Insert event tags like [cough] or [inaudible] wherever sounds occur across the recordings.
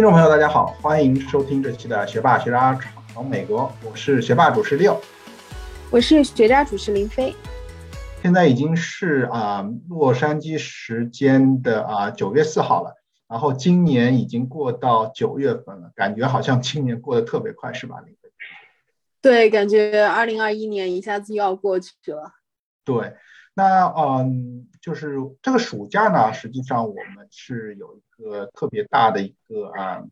听众朋友，大家好，欢迎收听这期的学霸学渣闯美国，我是学霸主持六，我是学渣主持林飞。现在已经是啊洛杉矶时间的啊九月四号了，然后今年已经过到九月份了，感觉好像今年过得特别快，是吧，林飞？对，感觉二零二一年一下子又要过去了。对，那嗯，就是这个暑假呢，实际上我们是有一个特别大的一个啊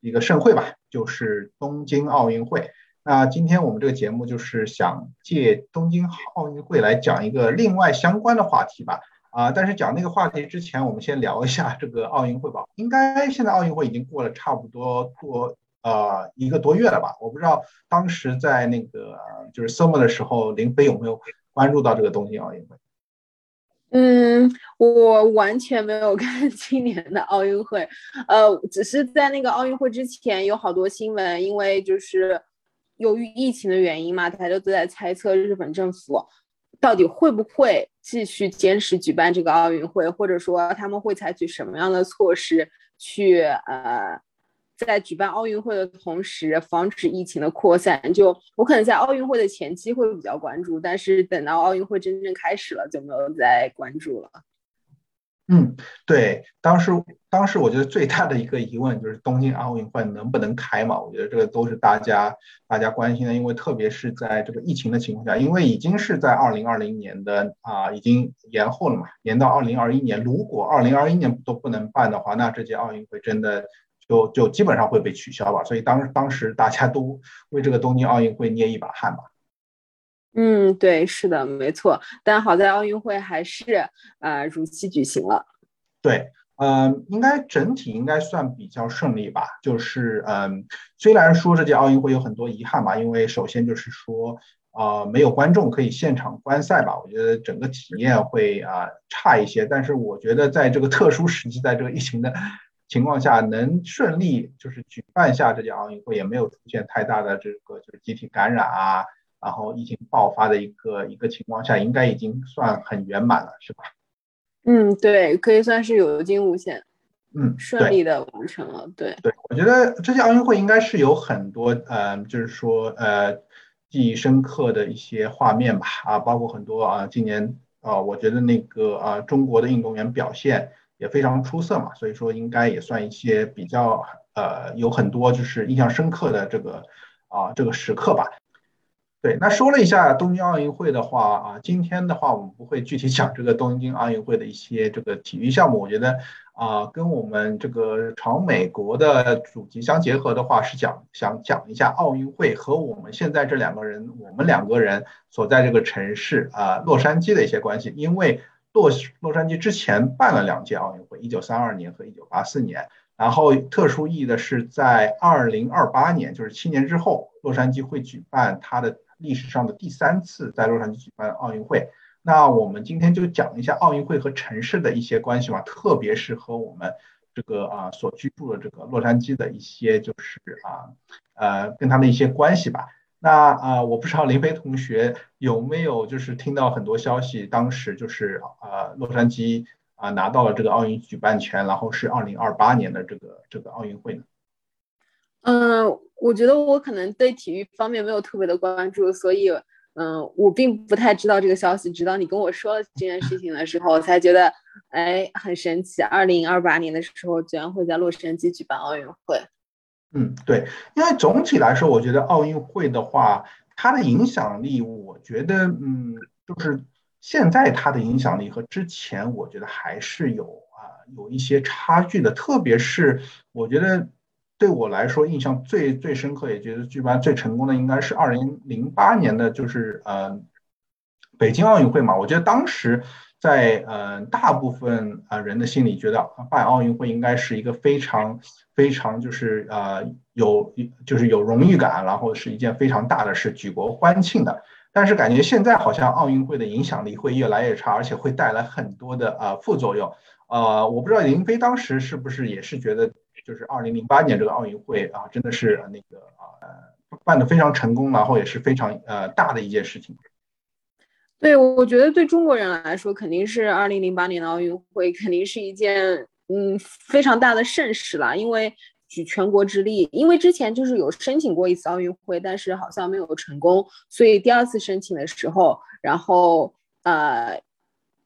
一个盛会吧，就是东京奥运会。那今天我们这个节目就是想借东京奥运会来讲一个另外相关的话题吧。啊，但是讲那个话题之前，我们先聊一下这个奥运会吧。应该现在奥运会已经过了差不多过。呃，一个多月了吧？我不知道当时在那个就是 summer 的时候，林飞有没有关注到这个东京奥运会？嗯，我完全没有 [laughs] 看今年的奥运会，呃，只是在那个奥运会之前有好多新闻，因为就是由于疫情的原因嘛，大家都在猜测日本政府到底会不会继续坚持举办这个奥运会，或者说他们会采取什么样的措施去呃。在举办奥运会的同时，防止疫情的扩散。就我可能在奥运会的前期会比较关注，但是等到奥运会真正开始了，就没有再关注了。嗯，对，当时当时我觉得最大的一个疑问就是东京奥运会能不能开嘛？我觉得这个都是大家大家关心的，因为特别是在这个疫情的情况下，因为已经是在二零二零年的啊，已经延后了嘛，延到二零二一年。如果二零二一年都不能办的话，那这届奥运会真的。就就基本上会被取消吧，所以当当时大家都为这个东京奥运会捏一把汗吧。嗯，对，是的，没错。但好在奥运会还是呃如期举行了。对，嗯，应该整体应该算比较顺利吧。就是嗯，虽然说这届奥运会有很多遗憾吧，因为首先就是说呃没有观众可以现场观赛吧，我觉得整个体验会啊差一些。但是我觉得在这个特殊时期，在这个疫情的。情况下能顺利就是举办下这届奥运会，也没有出现太大的这个就是集体感染啊，然后疫情爆发的一个一个情况下，应该已经算很圆满了，是吧？嗯，对，可以算是有惊无险，嗯，顺利的完成了。对，对我觉得这届奥运会应该是有很多呃，就是说呃记忆深刻的一些画面吧，啊，包括很多啊，今年啊，我觉得那个啊中国的运动员表现。也非常出色嘛，所以说应该也算一些比较呃有很多就是印象深刻的这个啊这个时刻吧。对，那说了一下东京奥运会的话啊，今天的话我们不会具体讲这个东京奥运会的一些这个体育项目，我觉得啊跟我们这个朝美国的主题相结合的话，是讲想讲一下奥运会和我们现在这两个人我们两个人所在这个城市啊洛杉矶的一些关系，因为。洛洛杉矶之前办了两届奥运会，一九三二年和一九八四年。然后特殊意义的是，在二零二八年，就是七年之后，洛杉矶会举办它的历史上的第三次在洛杉矶举办奥运会。那我们今天就讲一下奥运会和城市的一些关系吧，特别是和我们这个啊所居住的这个洛杉矶的一些就是啊呃跟他的一些关系吧。那啊，我不知道林飞同学有没有就是听到很多消息，当时就是啊，洛杉矶啊拿到了这个奥运举办权，然后是二零二八年的这个这个奥运会呢？嗯，我觉得我可能对体育方面没有特别的关注，所以嗯，我并不太知道这个消息。直到你跟我说了这件事情的时候，我才觉得哎很神奇，二零二八年的时候居然会在洛杉矶举办奥运会。嗯，对，因为总体来说，我觉得奥运会的话，它的影响力，我觉得，嗯，就是现在它的影响力和之前，我觉得还是有啊，有一些差距的。特别是我觉得对我来说，印象最最深刻，也觉得举办最成功的，应该是二零零八年的，就是呃，北京奥运会嘛。我觉得当时。在呃大部分啊人的心里，觉得办奥运会应该是一个非常非常就是呃有就是有荣誉感，然后是一件非常大的事，举国欢庆的。但是感觉现在好像奥运会的影响力会越来越差，而且会带来很多的呃副作用。呃，我不知道林飞当时是不是也是觉得，就是二零零八年这个奥运会啊，真的是那个啊办的非常成功，然后也是非常呃大的一件事情。对，我觉得对中国人来说，肯定是二零零八年的奥运会，肯定是一件嗯非常大的盛事了。因为举全国之力，因为之前就是有申请过一次奥运会，但是好像没有成功，所以第二次申请的时候，然后呃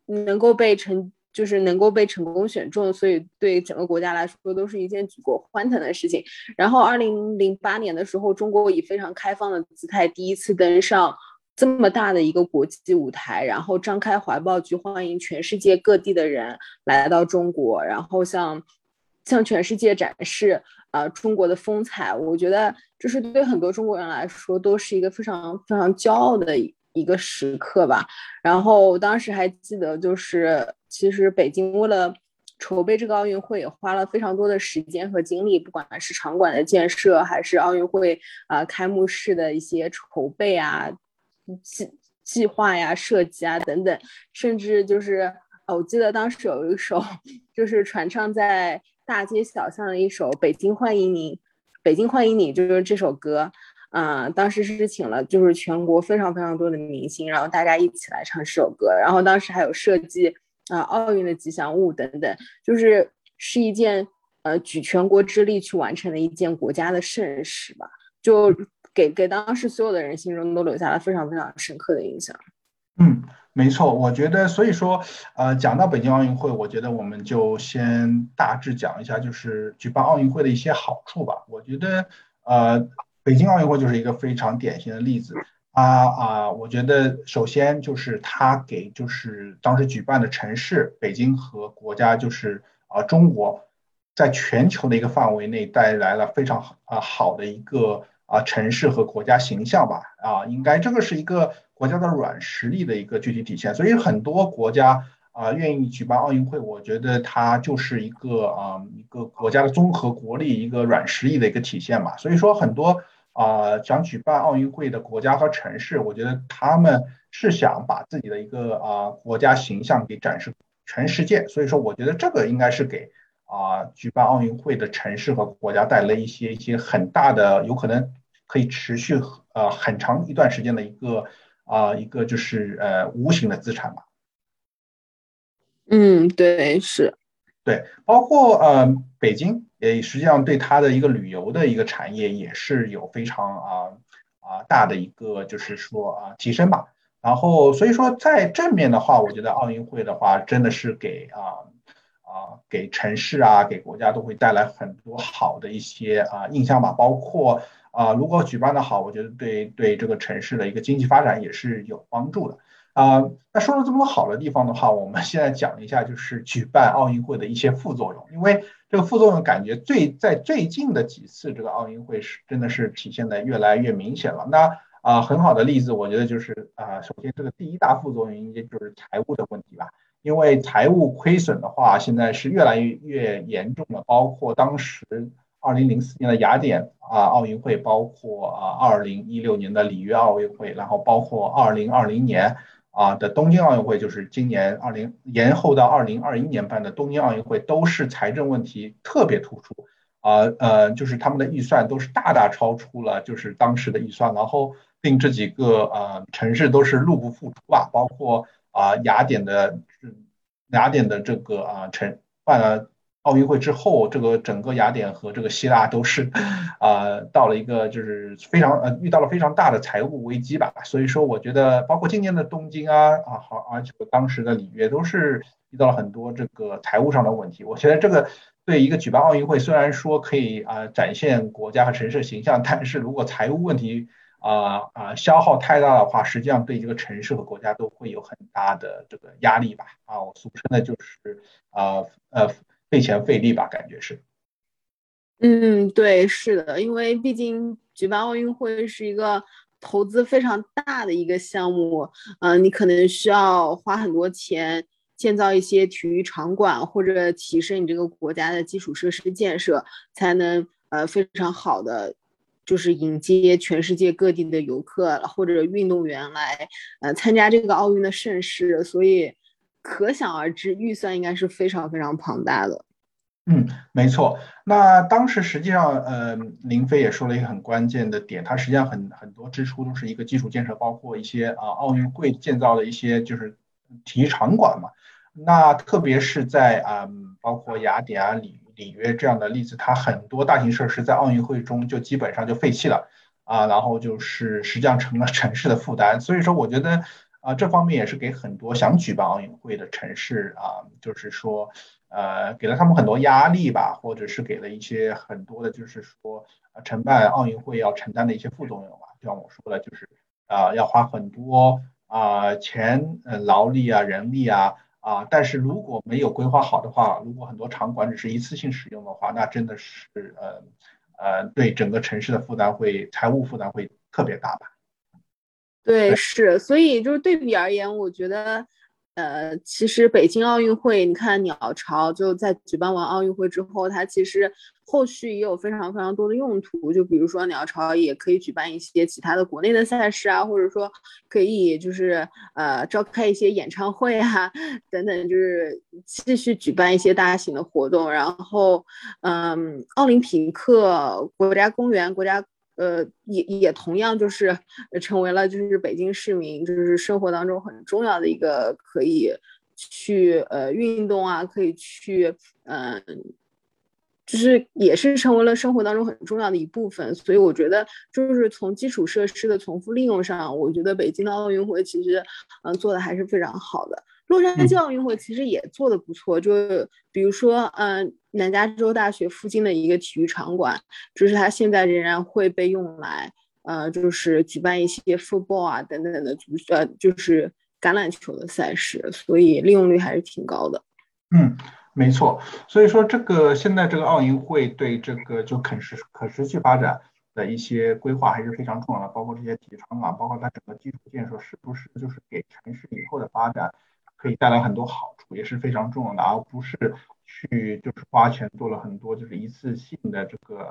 能够被成。就是能够被成功选中，所以对整个国家来说都是一件举国欢腾的事情。然后，二零零八年的时候，中国以非常开放的姿态第一次登上这么大的一个国际舞台，然后张开怀抱去欢迎全世界各地的人来到中国，然后向向全世界展示啊中国的风采。我觉得，这是对很多中国人来说，都是一个非常非常骄傲的。一个时刻吧，然后当时还记得，就是其实北京为了筹备这个奥运会，也花了非常多的时间和精力，不管是场馆的建设，还是奥运会啊开幕式的一些筹备啊、计计划呀、设计啊等等，甚至就是我记得当时有一首就是传唱在大街小巷的一首《北京欢迎你》，北京欢迎你就是这首歌。嗯，当时是请了就是全国非常非常多的明星，然后大家一起来唱这首歌，然后当时还有设计啊奥运的吉祥物等等，就是是一件呃举全国之力去完成的一件国家的盛事吧，就给给当时所有的人心中都留下了非常非常深刻的印象。嗯，没错，我觉得所以说呃讲到北京奥运会，我觉得我们就先大致讲一下就是举办奥运会的一些好处吧。我觉得呃。北京奥运会就是一个非常典型的例子啊啊！我觉得首先就是它给就是当时举办的城市北京和国家就是啊中国，在全球的一个范围内带来了非常啊好的一个啊城市和国家形象吧啊，应该这个是一个国家的软实力的一个具体体现，所以很多国家。啊，愿意举办奥运会，我觉得它就是一个啊，一个国家的综合国力、一个软实力的一个体现嘛。所以说，很多啊想举办奥运会的国家和城市，我觉得他们是想把自己的一个啊国家形象给展示全世界。所以说，我觉得这个应该是给啊举办奥运会的城市和国家带来一些一些很大的，有可能可以持续呃很长一段时间的一个啊一个就是呃无形的资产吧。嗯，对，是，对，包括呃，北京也实际上对它的一个旅游的一个产业也是有非常啊啊大的一个就是说啊提升吧。然后所以说在正面的话，我觉得奥运会的话真的是给啊啊给城市啊给国家都会带来很多好的一些啊印象吧。包括啊如果举办的好，我觉得对对这个城市的一个经济发展也是有帮助的。啊，那说了这么多好的地方的话，我们现在讲一下，就是举办奥运会的一些副作用。因为这个副作用感觉最在最近的几次这个奥运会是真的是体现的越来越明显了。那啊，很好的例子，我觉得就是啊，首先这个第一大副作用应该就是财务的问题吧。因为财务亏损的话，现在是越来越越严重了。包括当时二零零四年的雅典啊奥运会，包括啊二零一六年的里约奥运会，然后包括二零二零年。啊的东京奥运会就是今年二零延后到二零二一年办的东京奥运会，都是财政问题特别突出，啊呃，就是他们的预算都是大大超出了就是当时的预算，然后令这几个呃城市都是入不敷出啊，包括啊雅典的雅典的这个啊城办了。奥运会之后，这个整个雅典和这个希腊都是，[laughs] 啊，到了一个就是非常呃遇到了非常大的财务危机吧。所以说，我觉得包括今年的东京啊啊好，而且当时的里约都是遇到了很多这个财务上的问题。我觉得这个对一个举办奥运会，虽然说可以啊展现国家和城市形象，但是如果财务问题啊啊消耗太大的话，实际上对这个城市和国家都会有很大的这个压力吧。啊，我俗称的就是啊呃。费钱费力吧，感觉是。嗯，对，是的，因为毕竟举办奥运会是一个投资非常大的一个项目，嗯，你可能需要花很多钱建造一些体育场馆，或者提升你这个国家的基础设施建设，才能呃非常好的就是迎接全世界各地的游客或者运动员来呃参加这个奥运的盛事，所以。可想而知，预算应该是非常非常庞大的。嗯，没错。那当时实际上，呃，林飞也说了一个很关键的点，它实际上很很多支出都是一个基础建设，包括一些啊奥运会建造的一些就是体育场馆嘛。那特别是在啊，包括雅典啊、里里约这样的例子，它很多大型设施在奥运会中就基本上就废弃了啊，然后就是实际上成了城市的负担。所以说，我觉得啊，这方面也是给很多想举办奥运会的城市啊，就是说呃，给了他们很多压力吧，或者是给了一些很多的，就是说承办奥运会要承担的一些副作用吧。就像我说的，就是啊，要花很多啊钱、呃劳力啊、人力啊。啊，但是如果没有规划好的话，如果很多场馆只是一次性使用的话，那真的是呃呃，对整个城市的负担会财务负担会特别大吧？对，是，所以就是对比而言，我觉得。呃，其实北京奥运会，你看鸟巢就在举办完奥运会之后，它其实后续也有非常非常多的用途。就比如说鸟巢也可以举办一些其他的国内的赛事啊，或者说可以就是呃召开一些演唱会啊等等，就是继续举办一些大型的活动。然后，嗯，奥林匹克国家公园国家。呃，也也同样就是成为了就是北京市民就是生活当中很重要的一个可以去呃运动啊，可以去嗯，就是也是成为了生活当中很重要的一部分。所以我觉得就是从基础设施的重复利用上，我觉得北京的奥运会其实嗯做的还是非常好的。洛杉矶奥运会其实也做的不错，就比如说，嗯，南加州大学附近的一个体育场馆，就是它现在仍然会被用来，呃，就是举办一些 football 啊等等的足，呃，就是橄榄球的赛事，所以利用率还是挺高的。嗯，没错。所以说，这个现在这个奥运会对这个就可持可持续发展的一些规划还是非常重要的，包括这些体育场馆，包括它整个基础建设是不是就是给城市以后的发展。可以带来很多好处，也是非常重要的，而不是去就是花钱做了很多就是一次性的这个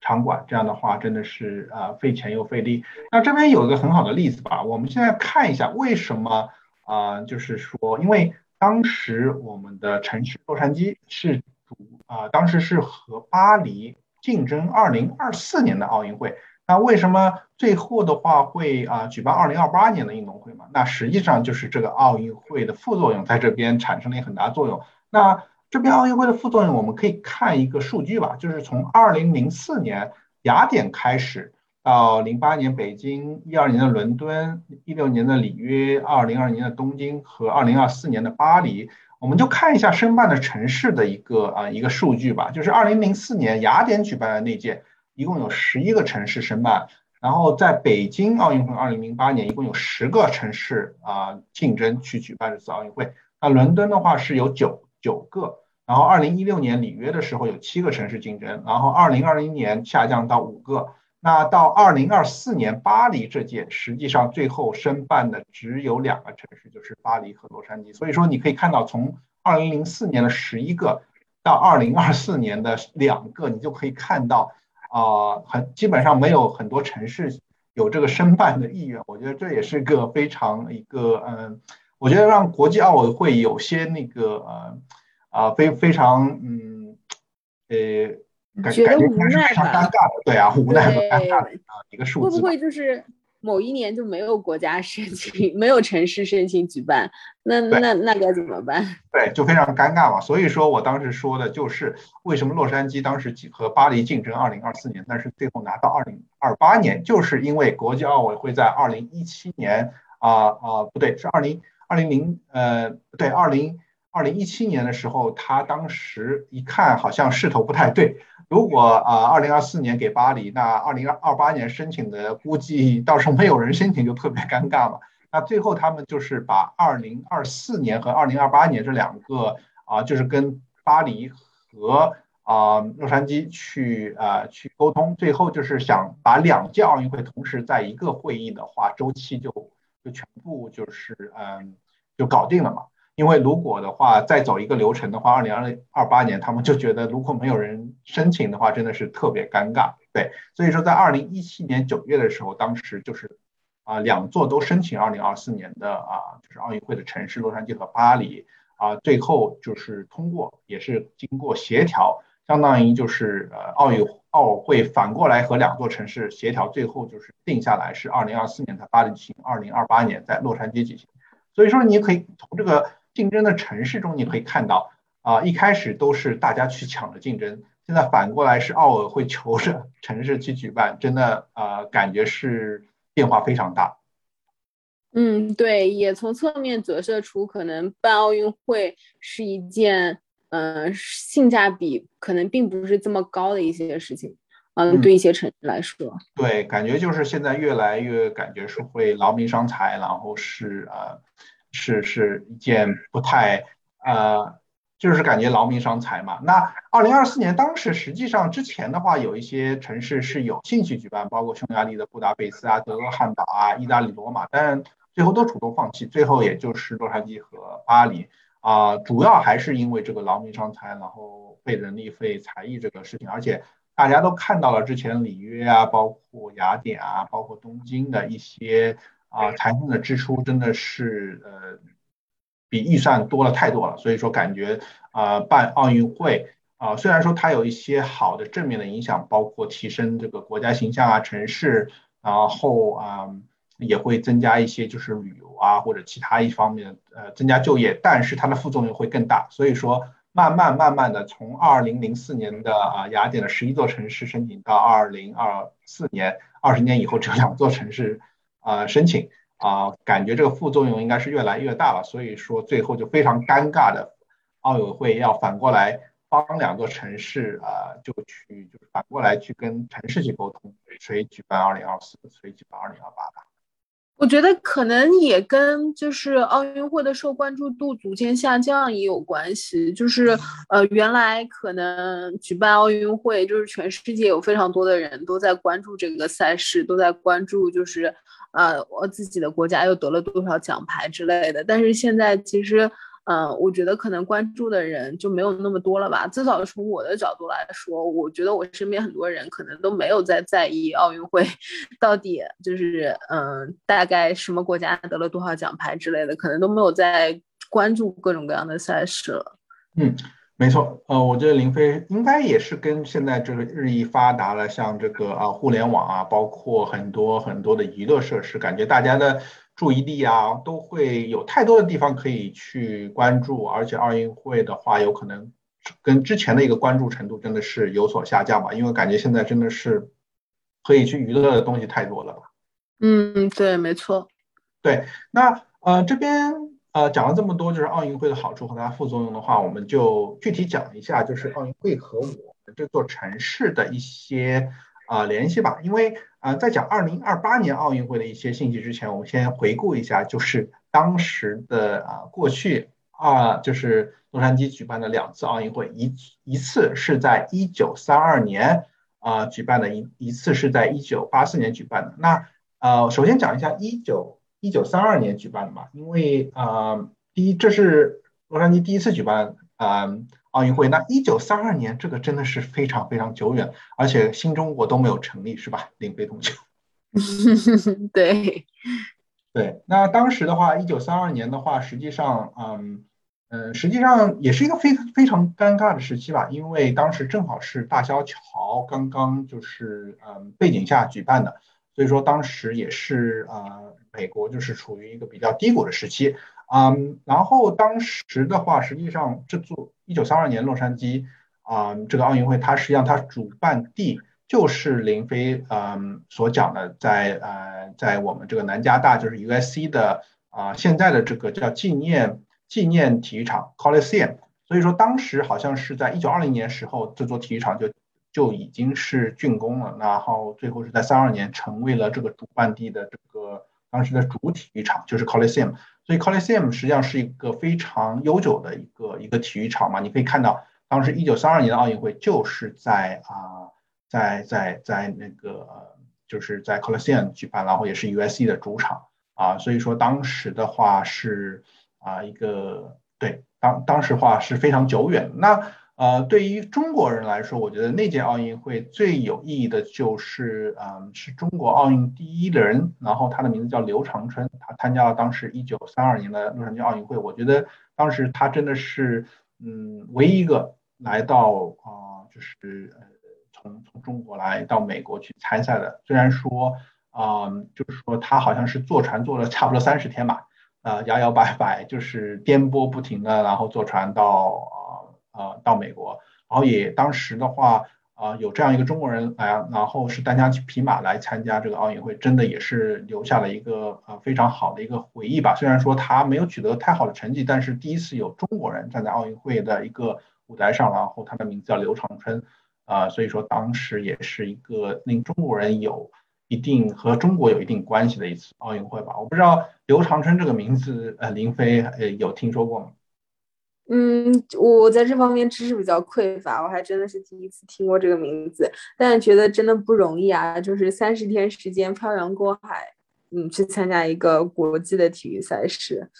场馆，这样的话真的是啊费钱又费力。那这边有一个很好的例子吧，我们现在看一下为什么啊，就是说，因为当时我们的城市洛杉矶是主啊，当时是和巴黎竞争二零二四年的奥运会。那为什么最后的话会啊举办二零二八年的运动会嘛？那实际上就是这个奥运会的副作用在这边产生了一个很大作用。那这边奥运会的副作用，我们可以看一个数据吧，就是从二零零四年雅典开始，到零八年北京、一二年的伦敦、一六年的里约、二零二年的东京和二零二四年的巴黎，我们就看一下申办的城市的一个啊一个数据吧，就是二零零四年雅典举办的那届。一共有十一个城市申办，然后在北京奥运会二零零八年，一共有十个城市啊竞争去举办这次奥运会。那伦敦的话是有九九个，然后二零一六年里约的时候有七个城市竞争，然后二零二零年下降到五个。那到二零二四年巴黎这届，实际上最后申办的只有两个城市，就是巴黎和洛杉矶。所以说你可以看到，从二零零四年的十一个到二零二四年的两个，你就可以看到。啊，很基本上没有很多城市有这个申办的意愿，我觉得这也是个非常一个嗯，我觉得让国际奥委会有些那个呃啊非非常嗯呃感觉非常尴尬的，对啊，无奈和尴尬的啊一个数字，会不会就是？某一年就没有国家申请，[laughs] 没有城市申请举办，那那那该怎么办？[laughs] 对，就非常尴尬嘛。所以说我当时说的就是为什么洛杉矶当时和巴黎竞争二零二四年，但是最后拿到二零二八年，就是因为国际奥委会在二零一七年啊啊不对，是二零二零零呃对二零二零一七年的时候，他当时一看好像势头不太对。如果啊，二零二四年给巴黎，那二零二八年申请的估计到时候没有人申请就特别尴尬了。那最后他们就是把二零二四年和二零二八年这两个啊，就是跟巴黎和啊洛杉矶去啊去沟通，最后就是想把两届奥运会同时在一个会议的话，周期就就全部就是嗯就搞定了嘛。因为如果的话再走一个流程的话，二零二二八年他们就觉得如果没有人申请的话，真的是特别尴尬。对，所以说在二零一七年九月的时候，当时就是啊两座都申请二零二四年的啊就是奥运会的城市，洛杉矶和巴黎啊，最后就是通过，也是经过协调，相当于就是呃奥运奥会反过来和两座城市协调，最后就是定下来是二零二四年在巴黎举行，二零二八年在洛杉矶举行。所以说你可以从这个。竞争的城市中，你可以看到啊，一开始都是大家去抢着竞争，现在反过来是奥委会求着 [laughs] 城市去举办，真的啊，感觉是变化非常大。嗯，对，也从侧面折射出可能办奥运会是一件，嗯，性价比可能并不是这么高的一些事情。嗯，对一些城市来说，对，感觉就是现在越来越感觉是会劳民伤财，然后是呃，是是一件不太呃，就是感觉劳民伤财嘛。那二零二四年当时实际上之前的话，有一些城市是有兴趣举办，包括匈牙利的布达佩斯啊、德国汉堡啊、意大利罗马，但最后都主动放弃，最后也就是洛杉矶和巴黎啊，主要还是因为这个劳民伤财，然后费人力费财力这个事情，而且。大家都看到了之前里约啊，包括雅典啊，包括东京的一些啊财政的支出，真的是呃比预算多了太多了。所以说感觉啊办奥运会啊，虽然说它有一些好的正面的影响，包括提升这个国家形象啊、城市，然后啊也会增加一些就是旅游啊或者其他一方面呃增加就业，但是它的副作用会更大。所以说。慢慢慢慢的，从二零零四年的啊雅典的十一座城市申请到二零二四年，二十年以后只有两座城市啊申请啊，感觉这个副作用应该是越来越大了。所以说最后就非常尴尬的，奥委会要反过来帮两座城市啊，就去就是反过来去跟城市去沟通，谁举办二零二四，谁举办二零二八吧。我觉得可能也跟就是奥运会的受关注度逐渐下降也有关系。就是呃，原来可能举办奥运会，就是全世界有非常多的人都在关注这个赛事，都在关注就是呃我自己的国家又得了多少奖牌之类的。但是现在其实。嗯，我觉得可能关注的人就没有那么多了吧。至少从我的角度来说，我觉得我身边很多人可能都没有在在意奥运会到底就是嗯，大概什么国家得了多少奖牌之类的，可能都没有在关注各种各样的赛事了。嗯，没错。呃，我觉得林飞应该也是跟现在这个日益发达了，像这个啊互联网啊，包括很多很多的娱乐设施，感觉大家的。注意力啊，都会有太多的地方可以去关注，而且奥运会的话，有可能跟之前的一个关注程度真的是有所下降吧，因为感觉现在真的是可以去娱乐的东西太多了吧。嗯，对，没错。对，那呃这边呃讲了这么多，就是奥运会的好处和它副作用的话，我们就具体讲一下，就是奥运会和我们这座城市的一些。啊，联系吧，因为啊，在讲二零二八年奥运会的一些信息之前，我们先回顾一下，就是当时的啊，过去啊，就是洛杉矶举办的两次奥运会，一一次是在一九三二年啊举办的，一一次是在一九八四年举办的。那呃，首先讲一下一九一九三二年举办的嘛，因为啊，第一，这是洛杉矶第一次举办啊。奥运会那一九三二年，这个真的是非常非常久远，而且新中国都没有成立，是吧？林飞同学。[laughs] 对，对。那当时的话，一九三二年的话，实际上，嗯嗯，实际上也是一个非非常尴尬的时期吧，因为当时正好是大萧条刚刚就是嗯背景下举办的，所以说当时也是啊，美国就是处于一个比较低谷的时期。嗯，然后当时的话，实际上这座一九三二年洛杉矶啊，这个奥运会，它实际上它主办地就是林飞嗯所讲的，在呃在我们这个南加大就是 USC 的啊现在的这个叫纪念纪念体育场 Coliseum，所以说当时好像是在一九二零年时候，这座体育场就就已经是竣工了，然后最后是在三二年成为了这个主办地的这个当时的主体育场，就是 Coliseum。所以 Coliseum 实际上是一个非常悠久的一个一个体育场嘛，你可以看到，当时一九三二年的奥运会就是在啊，在在在那个就是在 Coliseum 举办，然后也是 USC 的主场啊，所以说当时的话是啊一个对当当时话是非常久远那。呃，对于中国人来说，我觉得那届奥运会最有意义的就是，嗯，是中国奥运第一人，然后他的名字叫刘长春，他参加了当时一九三二年的洛杉矶奥运会。我觉得当时他真的是，嗯，唯一一个来到啊，就是，从从中国来到美国去参赛的。虽然说，啊，就是说他好像是坐船坐了差不多三十天吧，啊，摇摇摆摆，就是颠簸不停的，然后坐船到。呃到美国，然后也当时的话啊有这样一个中国人来，然后是单枪匹马来参加这个奥运会，真的也是留下了一个呃非常好的一个回忆吧。虽然说他没有取得太好的成绩，但是第一次有中国人站在奥运会的一个舞台上，然后他的名字叫刘长春，啊，所以说当时也是一个令中国人有。一定和中国有一定关系的一次奥运会吧？我不知道刘长春这个名字，呃，林飞呃有听说过吗？嗯，我在这方面知识比较匮乏，我还真的是第一次听过这个名字，但觉得真的不容易啊！就是三十天时间漂洋过海，嗯，去参加一个国际的体育赛事，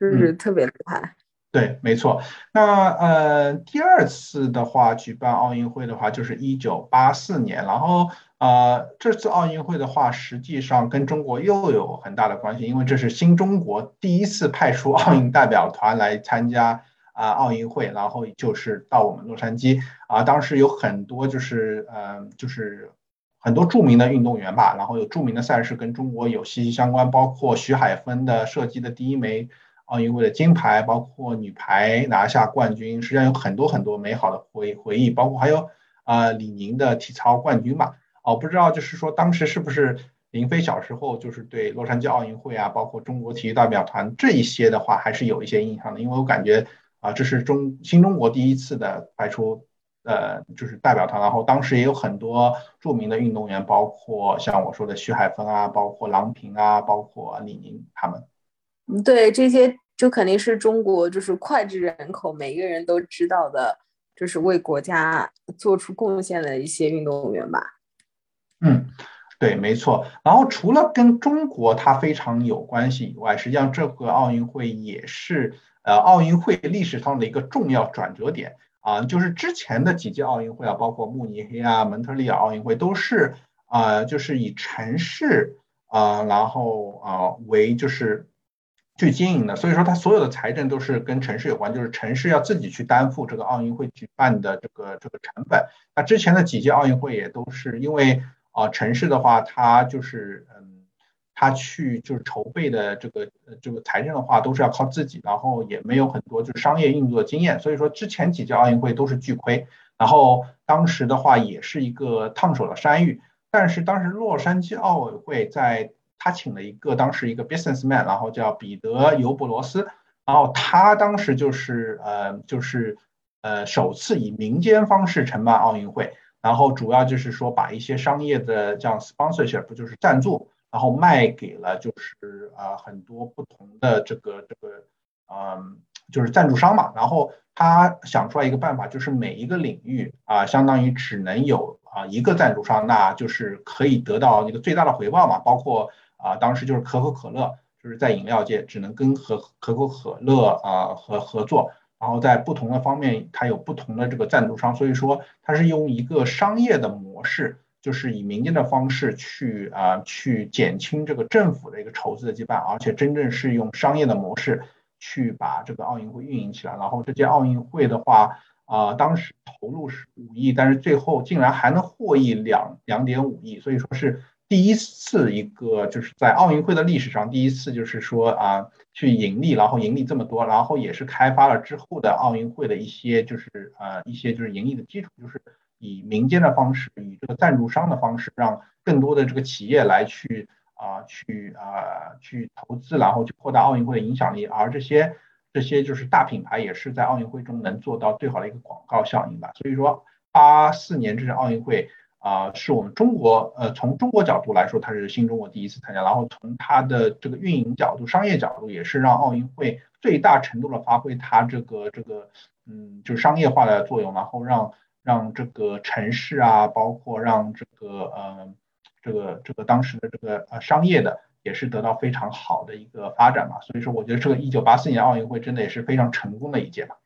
就是特别厉害。对，没错。那呃，第二次的话举办奥运会的话，就是一九八四年，然后。呃，这次奥运会的话，实际上跟中国又有很大的关系，因为这是新中国第一次派出奥运代表团来参加啊奥运会，然后就是到我们洛杉矶啊，当时有很多就是呃就是很多著名的运动员吧，然后有著名的赛事跟中国有息息相关，包括徐海峰的射击的第一枚奥运会的金牌，包括女排拿下冠军，实际上有很多很多美好的回回忆，包括还有啊李宁的体操冠军嘛。哦，不知道，就是说当时是不是林飞小时候就是对洛杉矶奥运会啊，包括中国体育代表团这一些的话，还是有一些印象的。因为我感觉啊，这是中新中国第一次的派出呃，就是代表团，然后当时也有很多著名的运动员，包括像我说的徐海峰啊，包括郎平啊，包括李宁他们。嗯，对，这些就肯定是中国就是脍炙人口，每个人都知道的，就是为国家做出贡献的一些运动员吧。嗯，对，没错。然后除了跟中国它非常有关系以外，实际上这个奥运会也是呃奥运会历史上的一个重要转折点啊。就是之前的几届奥运会啊，包括慕尼黑啊、蒙特利尔奥运会，都是啊，就是以城市啊，然后啊为就是去经营的。所以说，它所有的财政都是跟城市有关，就是城市要自己去担负这个奥运会举办的这个这个成本。那之前的几届奥运会也都是因为。啊，城市的话，它就是嗯，他去就是筹备的这个呃这个财政的话，都是要靠自己，然后也没有很多就是商业运作经验，所以说之前几届奥运会都是巨亏。然后当时的话也是一个烫手的山芋，但是当时洛杉矶奥委会在他请了一个当时一个 businessman，然后叫彼得尤伯罗斯，然后他当时就是呃就是呃首次以民间方式承办奥运会。然后主要就是说，把一些商业的这样 sponsorship，不就是赞助，然后卖给了就是啊很多不同的这个这个嗯，就是赞助商嘛。然后他想出来一个办法，就是每一个领域啊，相当于只能有啊一个赞助商，那就是可以得到一个最大的回报嘛。包括啊当时就是可口可乐，就是在饮料界只能跟和可口可乐啊合合作。然后在不同的方面，它有不同的这个赞助商，所以说它是用一个商业的模式，就是以民间的方式去啊去减轻这个政府的一个筹资的羁绊，而且真正是用商业的模式去把这个奥运会运营起来。然后这届奥运会的话，啊当时投入是五亿，但是最后竟然还能获益两两点五亿，所以说是。第一次一个就是在奥运会的历史上第一次就是说啊去盈利，然后盈利这么多，然后也是开发了之后的奥运会的一些就是呃一些就是盈利的基础，就是以民间的方式，以这个赞助商的方式，让更多的这个企业来去啊去啊去投资，然后去扩大奥运会的影响力，而这些这些就是大品牌也是在奥运会中能做到最好的一个广告效应吧。所以说八四年这届奥运会。啊，是我们中国，呃，从中国角度来说，它是新中国第一次参加，然后从它的这个运营角度、商业角度，也是让奥运会最大程度的发挥它这个这个，嗯，就是商业化的作用，然后让让这个城市啊，包括让这个呃这个这个当时的这个呃商业的，也是得到非常好的一个发展嘛。所以说，我觉得这个一九八四年奥运会真的也是非常成功的一届吧。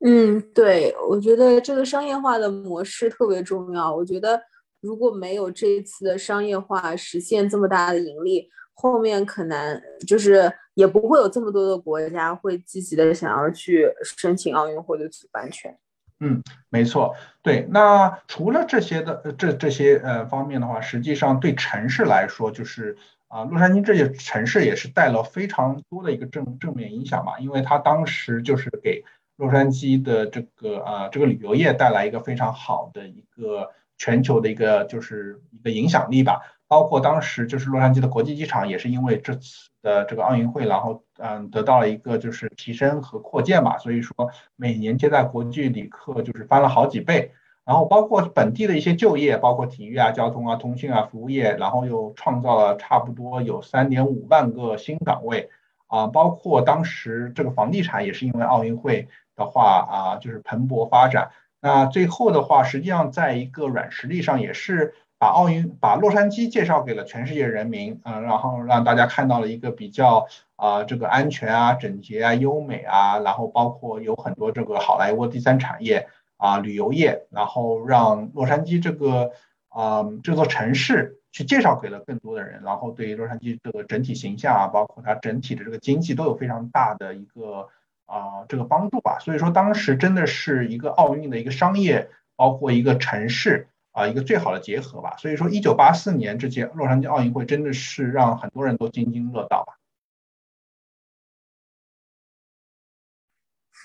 嗯，对，我觉得这个商业化的模式特别重要。我觉得如果没有这一次的商业化实现这么大的盈利，后面可能就是也不会有这么多的国家会积极的想要去申请奥运会的主办权。嗯，没错，对。那除了这些的这这些呃方面的话，实际上对城市来说，就是啊，洛杉矶这些城市也是带了非常多的一个正正面影响嘛，因为它当时就是给。洛杉矶的这个啊这个旅游业带来一个非常好的一个全球的一个就是一个影响力吧。包括当时就是洛杉矶的国际机场也是因为这次的这个奥运会，然后嗯得到了一个就是提升和扩建吧，所以说每年接待国际旅客就是翻了好几倍。然后包括本地的一些就业，包括体育啊、交通啊、通讯啊、服务业，然后又创造了差不多有三点五万个新岗位啊。包括当时这个房地产也是因为奥运会的话啊，就是蓬勃发展。那最后的话，实际上在一个软实力上也是。把奥运把洛杉矶介绍给了全世界人民，嗯，然后让大家看到了一个比较啊这个安全啊、整洁啊、优美啊，然后包括有很多这个好莱坞第三产业啊、旅游业，然后让洛杉矶这个啊这座城市去介绍给了更多的人，然后对于洛杉矶这个整体形象啊，包括它整体的这个经济都有非常大的一个啊这个帮助吧。所以说当时真的是一个奥运的一个商业，包括一个城市。啊，一个最好的结合吧。所以说，一九八四年这届洛杉矶奥运会真的是让很多人都津津乐道吧。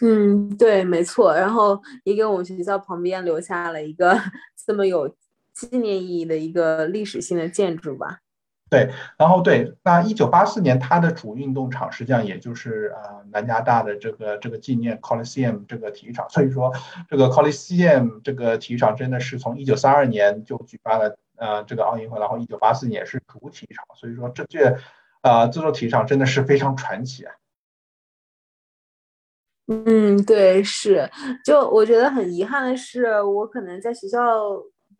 嗯，对，没错。然后也给我们学校旁边留下了一个 [laughs] 这么有纪念意义的一个历史性的建筑吧。对，然后对，那一九八四年它的主运动场实际上也就是呃南加大的这个这个纪念 Coliseum 这个体育场，所以说这个 Coliseum 这个体育场真的是从一九三二年就举办了呃这个奥运会，然后一九八四年是主体育场，所以说这届呃这座体育场真的是非常传奇啊。嗯，对，是，就我觉得很遗憾的是，我可能在学校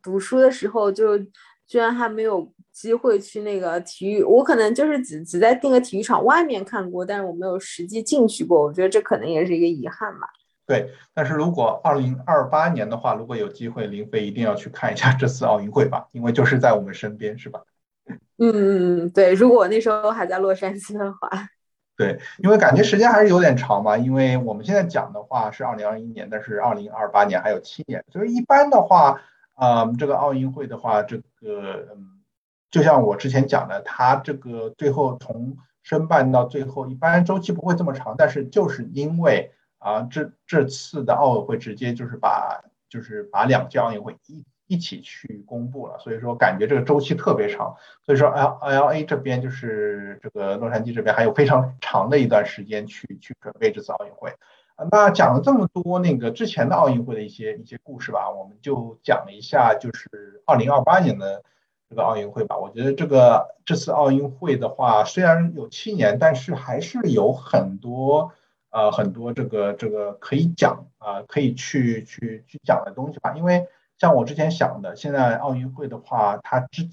读书的时候就居然还没有。机会去那个体育，我可能就是只只在那个体育场外面看过，但是我没有实际进去过。我觉得这可能也是一个遗憾吧。对，但是如果二零二八年的话，如果有机会，林飞一定要去看一下这次奥运会吧，因为就是在我们身边，是吧？嗯嗯嗯，对。如果我那时候还在洛杉矶的话，对，因为感觉时间还是有点长嘛。因为我们现在讲的话是二零二一年，但是二零二八年还有七年，所以一般的话，嗯，这个奥运会的话，这个嗯。就像我之前讲的，它这个最后从申办到最后，一般周期不会这么长，但是就是因为啊，这这次的奥委会直接就是把就是把两届奥运会一一起去公布了，所以说感觉这个周期特别长，所以说 L L A 这边就是这个洛杉矶这边还有非常长的一段时间去去准备这次奥运会。那讲了这么多那个之前的奥运会的一些一些故事吧，我们就讲一下就是二零二八年的。这个奥运会吧，我觉得这个这次奥运会的话，虽然有七年，但是还是有很多呃很多这个这个可以讲啊，可以去去去讲的东西吧。因为像我之前想的，现在奥运会的话，它之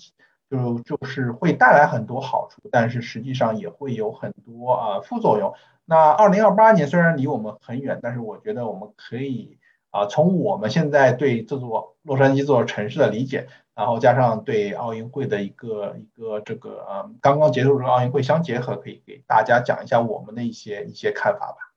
就就是会带来很多好处，但是实际上也会有很多啊副作用。那二零二八年虽然离我们很远，但是我觉得我们可以啊从我们现在对这座洛杉矶这座城市的理解。然后加上对奥运会的一个一个这个呃刚刚结束这个奥运会相结合，可以给大家讲一下我们的一些一些看法吧。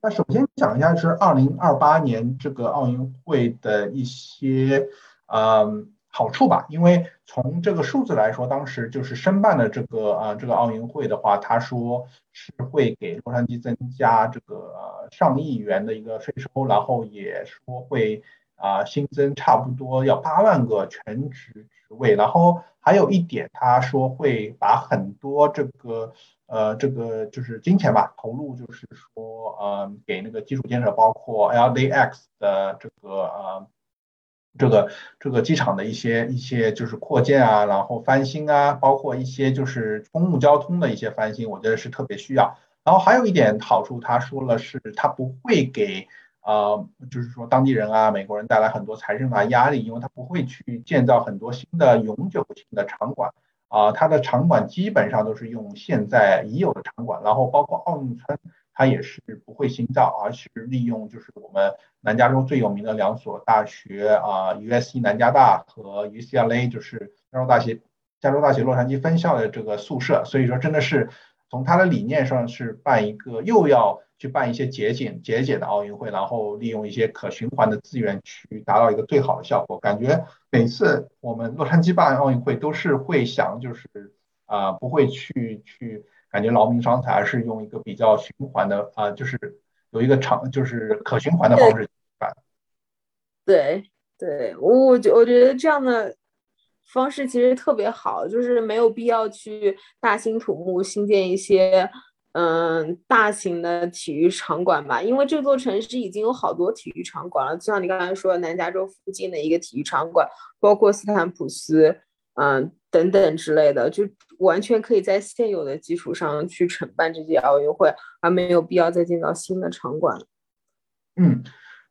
那首先讲一下是二零二八年这个奥运会的一些嗯好处吧。因为从这个数字来说，当时就是申办的这个呃这个奥运会的话，他说是会给洛杉矶增加这个上亿元的一个税收，然后也说会。啊，新增差不多要八万个全职位，然后还有一点，他说会把很多这个呃这个就是金钱吧投入，就是说呃给那个基础建设，包括 LAX 的这个呃这个这个机场的一些一些就是扩建啊，然后翻新啊，包括一些就是公共交通的一些翻新，我觉得是特别需要。然后还有一点好处，他说了是他不会给。呃，就是说当地人啊，美国人带来很多财政啊压力，因为他不会去建造很多新的永久性的场馆啊，它的场馆基本上都是用现在已有的场馆，然后包括奥运村，它也是不会新造，而是利用就是我们南加州最有名的两所大学啊，USC 南加大和 UCLA，就是加州大学加州大学洛杉矶分校的这个宿舍，所以说真的是从它的理念上是办一个又要。去办一些节俭节俭的奥运会，然后利用一些可循环的资源去达到一个最好的效果。感觉每次我们洛杉矶办奥运会都是会想，就是啊不会去去感觉劳民伤财，而是用一个比较循环的啊，就是有一个长就是可循环的方式办。对对，我我觉我觉得这样的方式其实特别好，就是没有必要去大兴土木新建一些。嗯，大型的体育场馆吧，因为这座城市已经有好多体育场馆了，就像你刚才说，南加州附近的一个体育场馆，包括斯坦普斯，嗯，等等之类的，就完全可以在现有的基础上去承办这届奥运会，而没有必要再建造新的场馆。嗯，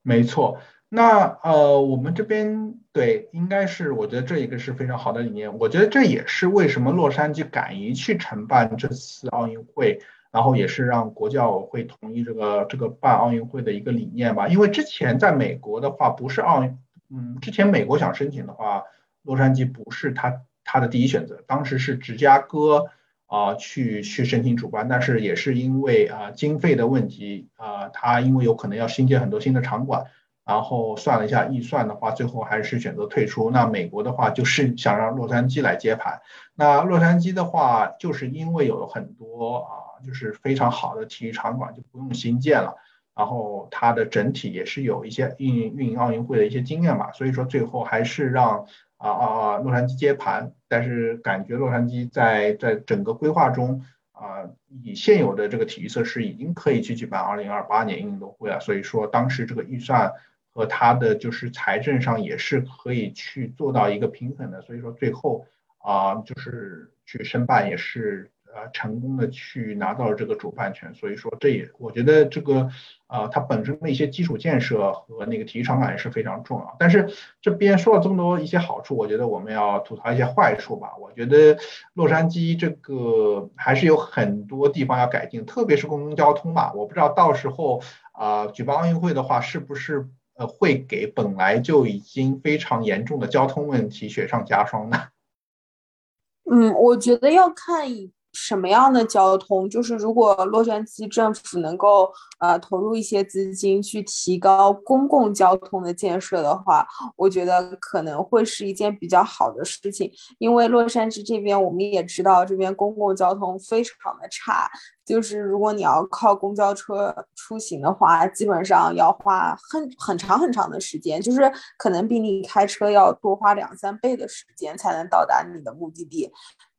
没错。那呃，我们这边对，应该是我觉得这一个是非常好的理念。我觉得这也是为什么洛杉矶敢于去承办这次奥运会。然后也是让国际奥委会同意这个这个办奥运会的一个理念吧，因为之前在美国的话不是奥运，嗯，之前美国想申请的话，洛杉矶不是他他的第一选择，当时是芝加哥啊去去申请主办，但是也是因为啊经费的问题啊，他因为有可能要新建很多新的场馆。然后算了一下预算的话，最后还是选择退出。那美国的话就是想让洛杉矶来接盘。那洛杉矶的话，就是因为有很多啊，就是非常好的体育场馆，就不用新建了。然后它的整体也是有一些运运营奥运会的一些经验嘛，所以说最后还是让啊啊啊洛杉矶接盘。但是感觉洛杉矶在在整个规划中啊，以现有的这个体育设施已经可以去举办2028年运动会了。所以说当时这个预算。和它的就是财政上也是可以去做到一个平衡的，所以说最后啊就是去申办也是呃成功的去拿到了这个主办权，所以说这也我觉得这个啊它本身的一些基础建设和那个体育场馆也是非常重要。但是这边说了这么多一些好处，我觉得我们要吐槽一些坏处吧。我觉得洛杉矶这个还是有很多地方要改进，特别是公共交通吧。我不知道到时候啊举办奥运会的话是不是。呃，会给本来就已经非常严重的交通问题雪上加霜呢。嗯，我觉得要看什么样的交通，就是如果洛杉矶政府能够呃投入一些资金去提高公共交通的建设的话，我觉得可能会是一件比较好的事情。因为洛杉矶这边我们也知道，这边公共交通非常的差。就是如果你要靠公交车出行的话，基本上要花很很长很长的时间，就是可能比你开车要多花两三倍的时间才能到达你的目的地。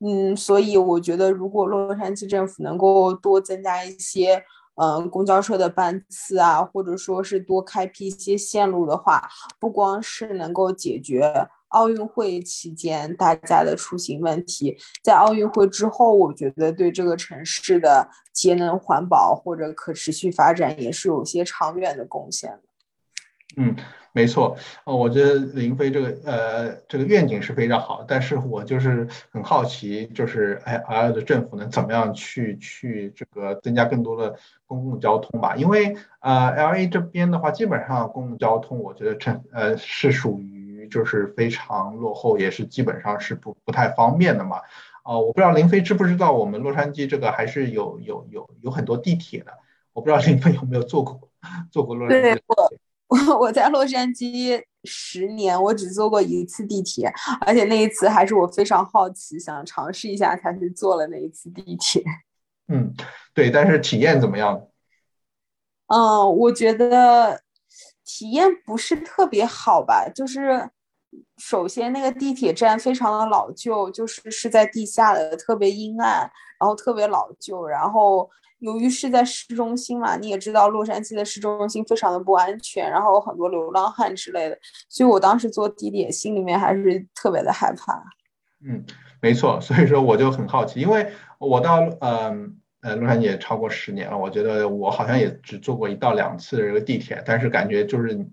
嗯，所以我觉得如果洛杉矶政府能够多增加一些嗯公交车的班次啊，或者说是多开辟一些线路的话，不光是能够解决。奥运会期间大家的出行问题，在奥运会之后，我觉得对这个城市的节能环保或者可持续发展也是有些长远的贡献的。嗯，没错，呃，我觉得林飞这个呃这个愿景是非常好，但是我就是很好奇，就是哎，L 的政府能怎么样去去这个增加更多的公共交通吧？因为呃，L A 这边的话，基本上公共交通，我觉得这呃是属于。就是非常落后，也是基本上是不不太方便的嘛。啊，我不知道林飞知不知道，我们洛杉矶这个还是有有有有很多地铁的。我不知道林飞有没有坐过坐过洛杉矶。对我我 [laughs] 我在洛杉矶十年，我只坐过一次地铁，而且那一次还是我非常好奇，想尝试一下，才去坐了那一次地铁。[laughs] 嗯，对，但是体验怎么样？嗯，我觉得体验不是特别好吧，就是。首先，那个地铁站非常的老旧，就是是在地下的，特别阴暗，然后特别老旧。然后由于是在市中心嘛，你也知道洛杉矶的市中心非常的不安全，然后有很多流浪汉之类的，所以我当时坐地铁心里面还是特别的害怕。嗯，没错，所以说我就很好奇，因为我到嗯呃洛杉矶也超过十年了，我觉得我好像也只坐过一到两次这个地铁，但是感觉就是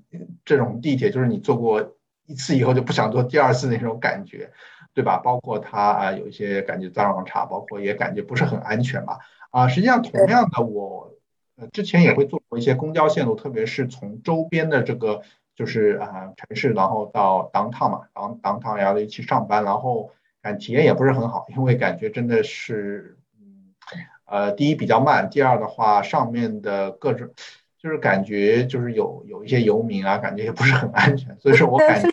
这种地铁就是你坐过。一次以后就不想做第二次那种感觉，对吧？包括他啊，有一些感觉脏乱差，包括也感觉不是很安全吧。啊，实际上同样的，我呃之前也会做过一些公交线路，特别是从周边的这个就是啊城市，然后到 downtown 嘛，然后 downtown 然后一起上班，然后感体验也不是很好，因为感觉真的是嗯呃第一比较慢，第二的话上面的各种。就是感觉就是有有一些游民啊，感觉也不是很安全，所以说我感觉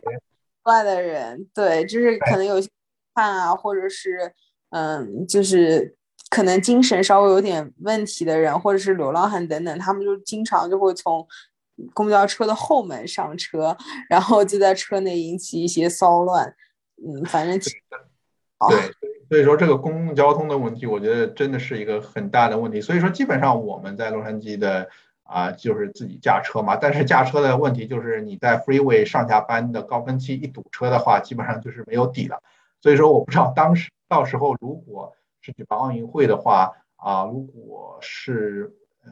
外的人对，就是可能有些看啊，或者是嗯，就是可能精神稍微有点问题的人，或者是流浪汉等等，他们就经常就会从公交车的后门上车，然后就在车内引起一些骚乱。嗯，反正对，所以说这个公共交通的问题，我觉得真的是一个很大的问题。所以说，基本上我们在洛杉矶的啊，就是自己驾车嘛。但是驾车的问题就是，你在 freeway 上下班的高峰期一堵车的话，基本上就是没有底了。所以说，我不知道当时到时候如果是举办奥运会的话啊，如果是呃，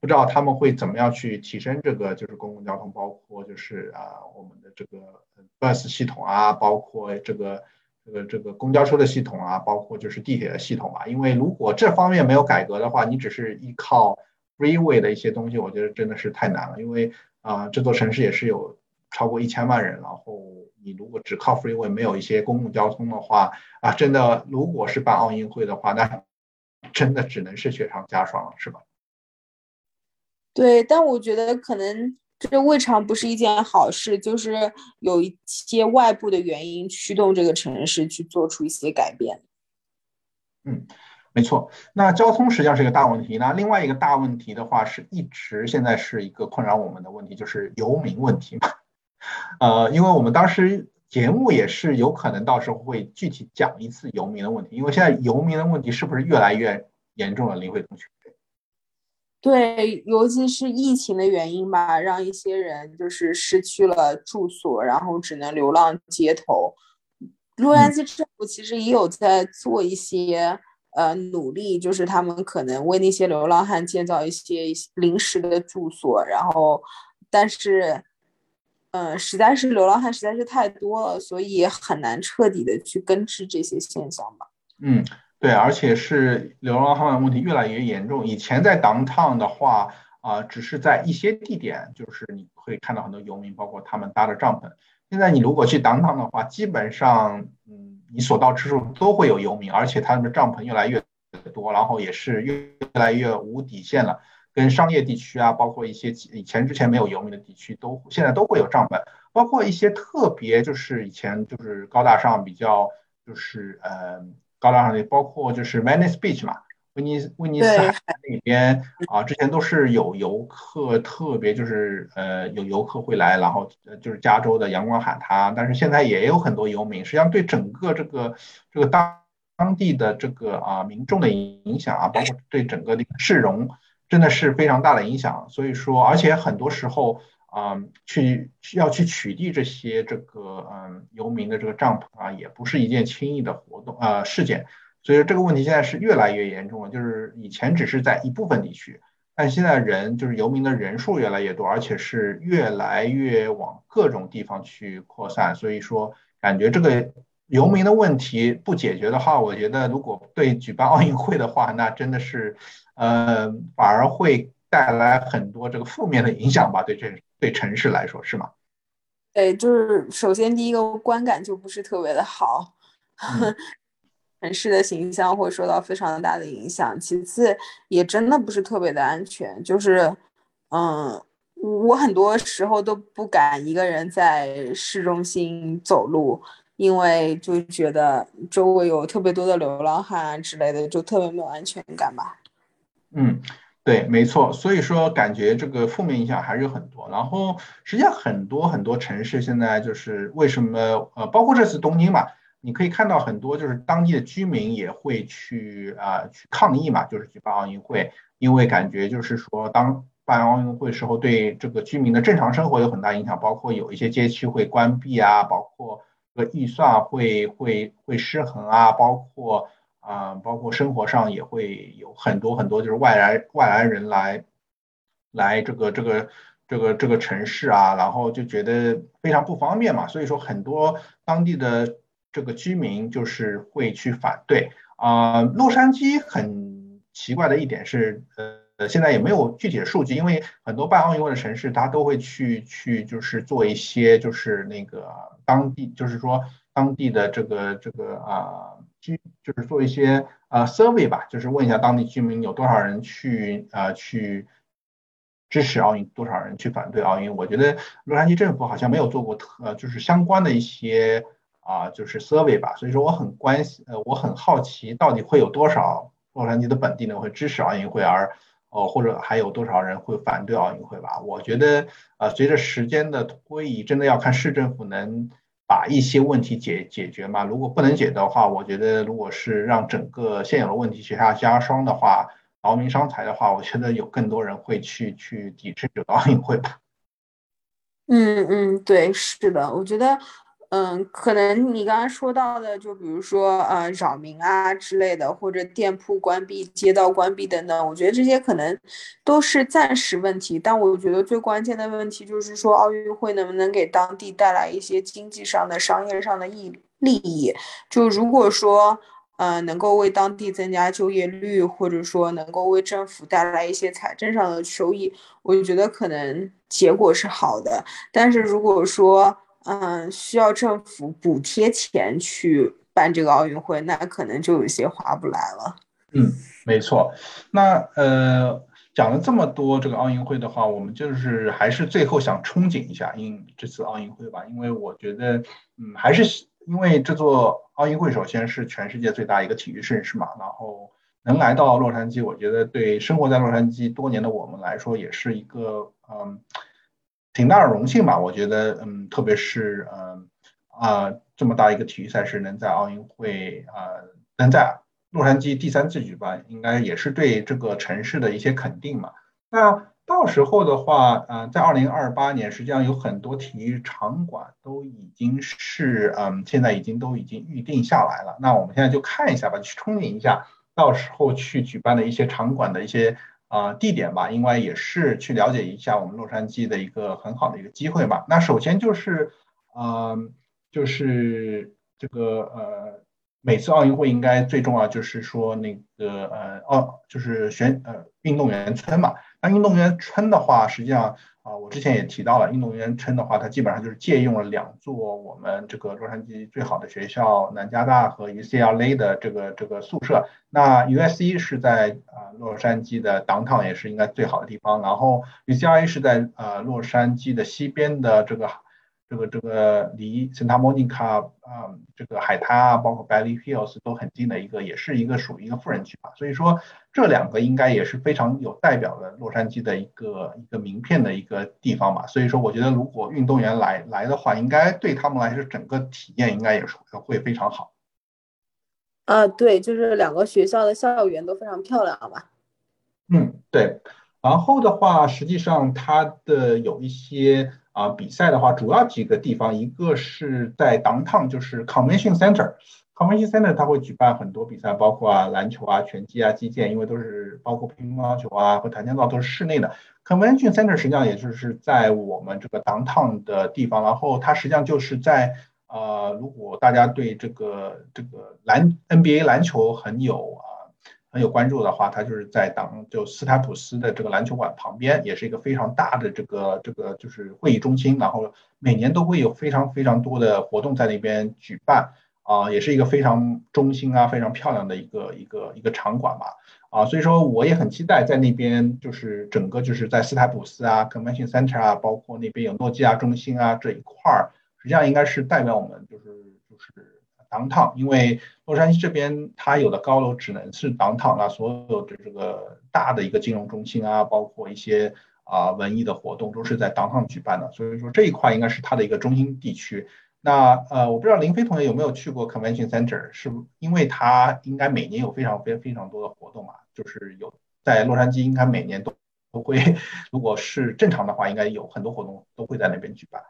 不知道他们会怎么样去提升这个就是公共交通，包括就是啊我们的这个 bus 系统啊，包括这个这个这个公交车的系统啊，包括就是地铁的系统啊。因为如果这方面没有改革的话，你只是依靠 freeway 的一些东西，我觉得真的是太难了。因为啊，这座城市也是有超过一千万人，然后你如果只靠 freeway 没有一些公共交通的话啊，真的如果是办奥运会的话，那 [laughs] 真的只能是雪上加霜了，是吧？对，但我觉得可能这未尝不是一件好事，就是有一些外部的原因驱动这个城市去做出一些改变。嗯，没错。那交通实际上是一个大问题。那另外一个大问题的话，是一直现在是一个困扰我们的问题，就是游民问题嘛。呃，因为我们当时节目也是有可能到时候会具体讲一次游民的问题，因为现在游民的问题是不是越来越严重了？林慧同学。对，尤其是疫情的原因吧，让一些人就是失去了住所，然后只能流浪街头。洛杉矶政府其实也有在做一些呃努力，就是他们可能为那些流浪汉建造一些临时的住所，然后但是，嗯，实在是流浪汉实在是太多了，所以很难彻底的去根治这些现象吧。嗯。对，而且是流浪汉的问题越来越严重。以前在 downtown 的话，啊，只是在一些地点，就是你会看到很多游民，包括他们搭的帐篷。现在你如果去 downtown 的话，基本上，嗯，你所到之处都会有游民，而且他们的帐篷越来越多，然后也是越来越无底线了。跟商业地区啊，包括一些以前之前没有游民的地区，都现在都会有帐篷。包括一些特别就是以前就是高大上比较就是呃。高大上的包括就是 Venice Beach 嘛，威尼威尼斯海那边啊，之前都是有游客，特别就是呃有游客会来，然后就是加州的阳光海滩，但是现在也有很多游民，实际上对整个这个这个当当地的这个啊民众的影响啊，包括对整个的市容，真的是非常大的影响。所以说，而且很多时候。啊，去要去取缔这些这个嗯游民的这个帐篷啊，也不是一件轻易的活动啊事件，所以说这个问题现在是越来越严重了。就是以前只是在一部分地区，但现在人就是游民的人数越来越多，而且是越来越往各种地方去扩散。所以说，感觉这个游民的问题不解决的话，我觉得如果对举办奥运会的话，那真的是，呃，反而会带来很多这个负面的影响吧？对这。对城市来说是吗？对，就是首先第一个观感就不是特别的好，[laughs] 城市的形象会受到非常大的影响。其次，也真的不是特别的安全。就是，嗯，我很多时候都不敢一个人在市中心走路，因为就觉得周围有特别多的流浪汉之类的，就特别没有安全感吧。嗯。对，没错，所以说感觉这个负面影响还是有很多。然后实际上很多很多城市现在就是为什么呃，包括这次东京嘛，你可以看到很多就是当地的居民也会去啊去抗议嘛，就是举办奥运会，因为感觉就是说当办奥运会时候对这个居民的正常生活有很大影响，包括有一些街区会关闭啊，包括这个预算会会会失衡啊，包括。啊，包括生活上也会有很多很多，就是外来外来人来，来这个这个这个这个城市啊，然后就觉得非常不方便嘛，所以说很多当地的这个居民就是会去反对啊。洛杉矶很奇怪的一点是，呃，现在也没有具体的数据，因为很多办奥运会的城市，他都会去去就是做一些就是那个当地，就是说当地的这个这个啊。居就是做一些呃 survey 吧，就是问一下当地居民有多少人去呃去支持奥运，多少人去反对奥运。我觉得洛杉矶政府好像没有做过特就是相关的一些啊，就是 survey 吧。所以说我很关心，呃，我很好奇到底会有多少洛杉矶的本地人会支持奥运会，而哦，或者还有多少人会反对奥运会吧？我觉得，呃，随着时间的推移，真的要看市政府能把一些问题解解决吗？如果不能解的话，我觉得如果是让整个现有的问题雪上加霜的话，劳民伤财的话，我觉得有更多人会去去抵制这个奥运会吧。嗯嗯，对，是的，我觉得。嗯，可能你刚刚说到的，就比如说呃扰民啊之类的，或者店铺关闭、街道关闭等等，我觉得这些可能都是暂时问题。但我觉得最关键的问题就是说，奥运会能不能给当地带来一些经济上的、商业上的益利益？就如果说呃能够为当地增加就业率，或者说能够为政府带来一些财政上的收益，我觉得可能结果是好的。但是如果说，嗯，需要政府补贴钱去办这个奥运会，那可能就有些划不来了。嗯，没错。那呃，讲了这么多这个奥运会的话，我们就是还是最后想憧憬一下，因这次奥运会吧，因为我觉得，嗯，还是因为这座奥运会首先是全世界最大一个体育盛事嘛，然后能来到洛杉矶，我觉得对生活在洛杉矶多年的我们来说，也是一个嗯。挺大的荣幸吧，我觉得，嗯，特别是，嗯，啊，这么大一个体育赛事能在奥运会，啊，能在洛杉矶第三次举办，应该也是对这个城市的一些肯定嘛。那到时候的话，嗯，在二零二八年，实际上有很多体育场馆都已经是，嗯，现在已经都已经预定下来了。那我们现在就看一下吧，去憧憬一下，到时候去举办的一些场馆的一些。啊，地点吧，应该也是去了解一下我们洛杉矶的一个很好的一个机会吧。那首先就是，嗯，就是这个呃，每次奥运会应该最重要就是说那个呃，奥就是选呃运动员村嘛。那运动员村的话，实际上。啊，我之前也提到了，运动员村的话，它基本上就是借用了两座我们这个洛杉矶最好的学校南加大和 UCLA 的这个这个宿舍。那 USC 是在啊洛杉矶的 downtown 也是应该最好的地方，然后 UCLA 是在呃洛杉矶的西边的这个。这个这个离 Santa Monica 啊，这个海滩啊，包括 Valley Hills 都很近的一个，也是一个属于一个富人区吧。所以说这两个应该也是非常有代表的洛杉矶的一个一个名片的一个地方吧。所以说我觉得如果运动员来来的话，应该对他们来说整个体验应该也是会非常好。啊，对，就是两个学校的校园都非常漂亮吧。嗯，对。然后的话，实际上它的有一些。啊，比赛的话，主要几个地方，一个是在 downtown，就是 convention center。convention center 它会举办很多比赛，包括啊篮球啊、拳击啊、击剑，因为都是包括乒乓球啊和跆拳道都是室内的。convention center 实际上也就是在我们这个 downtown 的地方，然后它实际上就是在呃，如果大家对这个这个篮 NBA 篮球很有。很有关注的话，它就是在党就斯台普斯的这个篮球馆旁边，也是一个非常大的这个这个就是会议中心，然后每年都会有非常非常多的活动在那边举办啊，也是一个非常中心啊，非常漂亮的一个一个一个场馆吧啊，所以说我也很期待在那边就是整个就是在斯台普斯啊，Convention Center 啊，包括那边有诺基亚中心啊这一块儿，实际上应该是代表我们就是就是。downtown，因为洛杉矶这边它有的高楼只能是 downtown 啊，所有的这个大的一个金融中心啊，包括一些啊文艺的活动都是在 downtown 举办的，所以说这一块应该是它的一个中心地区。那呃，我不知道林飞同学有没有去过 convention center，是因为它应该每年有非常非非常多的活动嘛，就是有在洛杉矶应该每年都都会，如果是正常的话，应该有很多活动都会在那边举办。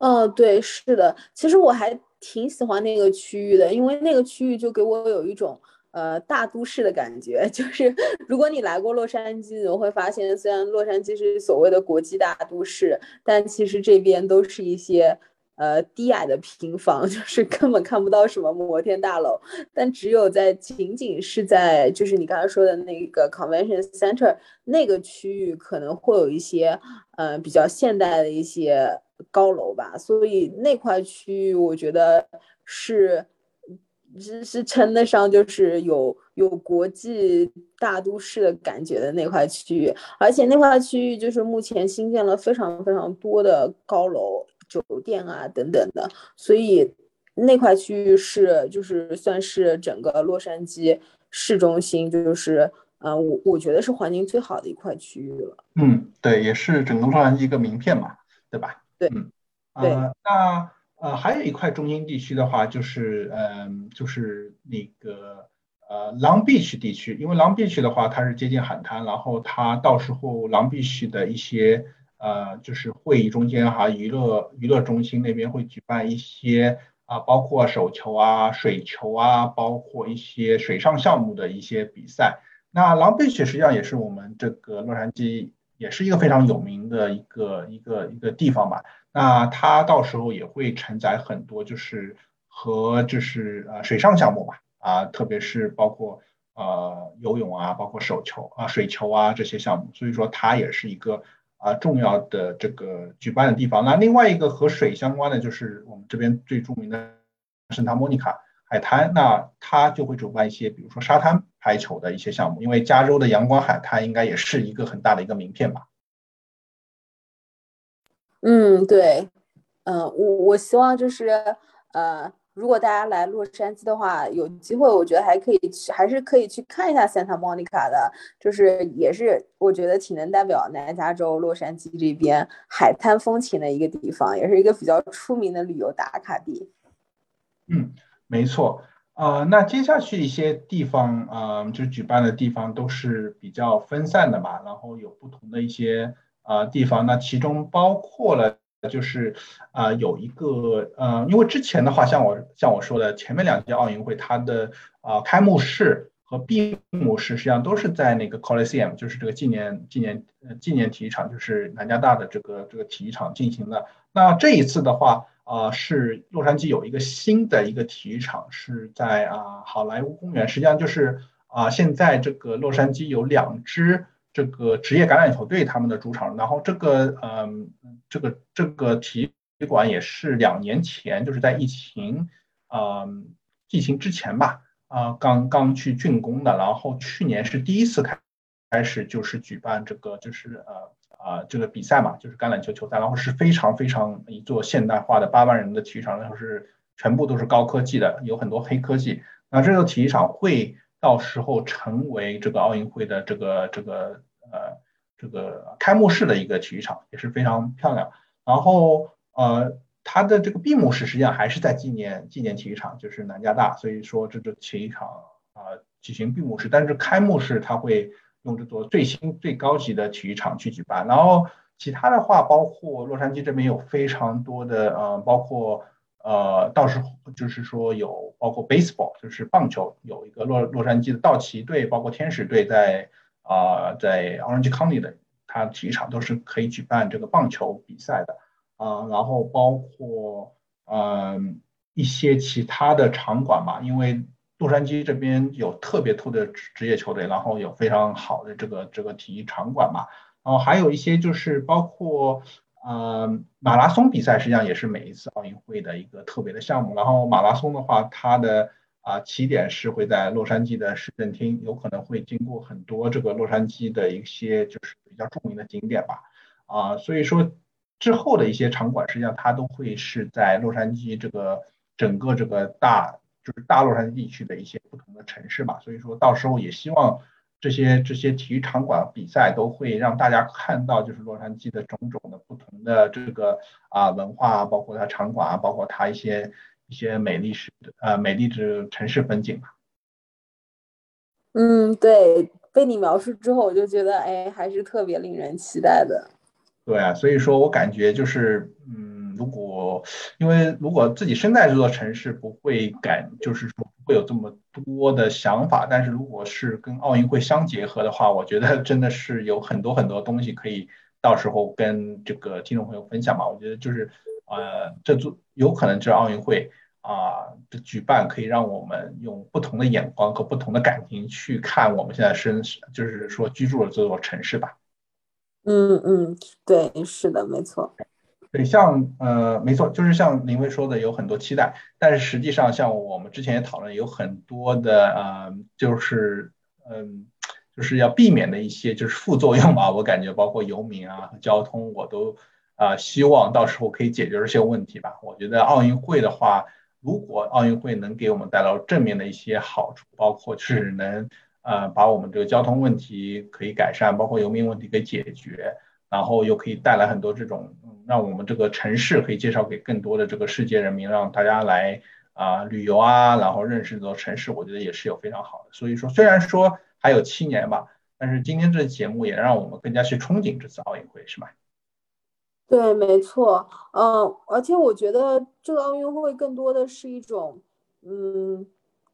哦，对，是的，其实我还。挺喜欢那个区域的，因为那个区域就给我有一种呃大都市的感觉。[laughs] 就是如果你来过洛杉矶，你会发现，虽然洛杉矶是所谓的国际大都市，但其实这边都是一些呃低矮的平房，[laughs] 就是根本看不到什么摩天大楼。但只有在仅仅是在就是你刚才说的那个 Convention Center 那个区域，可能会有一些呃比较现代的一些。高楼吧，所以那块区域我觉得是是是称得上就是有有国际大都市的感觉的那块区域，而且那块区域就是目前新建了非常非常多的高楼、酒店啊等等的，所以那块区域是就是算是整个洛杉矶市中心，就是呃，我我觉得是环境最好的一块区域了。嗯，对，也是整个洛杉矶一个名片嘛，对吧？对，嗯，呃，那呃还有一块中心地区的话，就是嗯，就是那个呃 Long Beach 地区，因为 Long Beach 的话它是接近海滩，然后它到时候 Long Beach 的一些呃就是会议中间哈，娱乐娱乐中心那边会举办一些。啊，包括手球啊、水球啊，包括一些水上项目的一些比赛。那 Long Beach 实际上也是我们这个洛杉矶，也是一个非常有名的一个一个一个地方吧。那它到时候也会承载很多，就是和就是呃水上项目吧，啊，特别是包括呃游泳啊，包括手球啊、水球啊这些项目。所以说它也是一个。啊，重要的这个举办的地方。那另外一个和水相关的，就是我们这边最著名的圣塔莫尼卡海滩。那它就会主办一些，比如说沙滩排球的一些项目。因为加州的阳光海滩应该也是一个很大的一个名片吧。嗯，对，嗯，我我希望就是呃。如果大家来洛杉矶的话，有机会，我觉得还可以去，还是可以去看一下 Santa Monica 的，就是也是我觉得挺能代表南加州洛杉矶这边海滩风情的一个地方，也是一个比较出名的旅游打卡地。嗯，没错。呃，那接下去一些地方，呃，就举办的地方都是比较分散的嘛，然后有不同的一些呃地方，那其中包括了。就是啊，有一个呃，因为之前的话，像我像我说的，前面两届奥运会，它的啊开幕式和闭幕式实际上都是在那个 Coliseum，就是这个纪念纪念纪念体育场，就是南加大的这个这个体育场进行的。那这一次的话，啊是洛杉矶有一个新的一个体育场，是在啊好莱坞公园。实际上就是啊现在这个洛杉矶有两支。这个职业橄榄球队他们的主场，然后这个嗯，这个这个体育馆也是两年前，就是在疫情嗯疫情之前吧，啊刚刚去竣工的，然后去年是第一次开开始就是举办这个就是呃啊这个比赛嘛，就是橄榄球球赛，然后是非常非常一座现代化的八万人的体育场，然后是全部都是高科技的，有很多黑科技，那这个体育场会。到时候成为这个奥运会的这个这个呃这个开幕式的一个体育场也是非常漂亮。然后呃它的这个闭幕式实际上还是在纪念纪念体育场，就是南加大。所以说这个体育场啊举行闭幕式，但是开幕式它会用这座最新最高级的体育场去举办。然后其他的话，包括洛杉矶这边有非常多的呃包括。呃，到时候就是说有包括 baseball，就是棒球，有一个洛洛杉矶的道奇队，包括天使队在啊在 Orange County 的它体育场都是可以举办这个棒球比赛的啊，然后包括嗯一些其他的场馆吧，因为洛杉矶这边有特别多的职业球队，然后有非常好的这个这个体育场馆嘛，然后还有一些就是包括。呃，马拉松比赛实际上也是每一次奥运会的一个特别的项目。然后马拉松的话，它的啊起点是会在洛杉矶的市政厅，有可能会经过很多这个洛杉矶的一些就是比较著名的景点吧。啊，所以说之后的一些场馆实际上它都会是在洛杉矶这个整个这个大就是大洛杉矶地区的一些不同的城市嘛。所以说到时候也希望。这些这些体育场馆比赛都会让大家看到，就是洛杉矶的种种的不同的这个啊文化，包括它场馆啊，包括它一些一些美丽是呃美丽的城市风景吧。嗯，对，被你描述之后，我就觉得哎，还是特别令人期待的。对啊，所以说我感觉就是嗯，因为如果自己身在这座城市，不会感就是说。会有这么多的想法，但是如果是跟奥运会相结合的话，我觉得真的是有很多很多东西可以到时候跟这个听众朋友分享嘛。我觉得就是，呃，这做有可能这奥运会啊的举办，可以让我们用不同的眼光和不同的感情去看我们现在身，就是说居住的这座城市吧。嗯嗯，对，是的，没错。对，像呃，没错，就是像林威说的，有很多期待，但是实际上，像我们之前也讨论，有很多的呃，就是嗯，就是要避免的一些就是副作用吧。我感觉包括游民啊和交通，我都啊希望到时候可以解决这些问题吧。我觉得奥运会的话如果奥运会能给我们带来正面的一些好处，包括是能呃把我们这个交通问题可以改善，包括游民问题给解决，然后又可以带来很多这种让我们这个城市可以介绍给更多的这个世界人民，让大家来啊旅游啊，然后认识这座城市，我觉得也是有非常好的。所以说，虽然说还有七年吧，但是今天这节目也让我们更加去憧憬这次奥运会，是吗？对，没错，嗯，而且我觉得这个奥运会更多的是一种，嗯，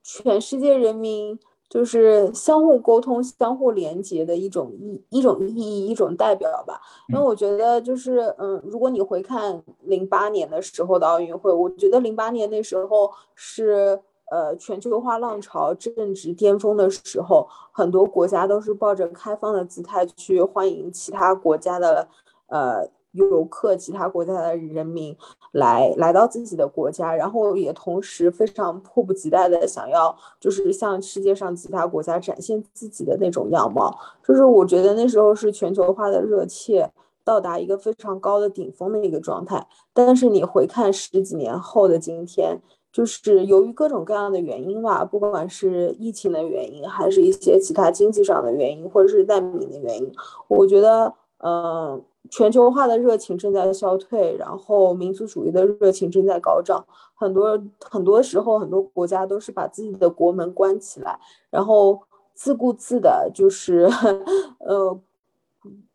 全世界人民就是相互沟通、相互连接的一种意一种意义、一种代表吧。因为我觉得，就是嗯，如果你回看零八年的时候的奥运会，我觉得零八年那时候是呃全球化浪潮正值巅峰的时候，很多国家都是抱着开放的姿态去欢迎其他国家的呃。游客，其他国家的人民来来到自己的国家，然后也同时非常迫不及待的想要，就是向世界上其他国家展现自己的那种样貌。就是我觉得那时候是全球化的热切到达一个非常高的顶峰的一个状态。但是你回看十几年后的今天，就是由于各种各样的原因吧，不管是疫情的原因，还是一些其他经济上的原因，或者是难民的原因，我觉得，嗯。全球化的热情正在消退，然后民族主义的热情正在高涨。很多很多时候，很多国家都是把自己的国门关起来，然后自顾自的，就是呃，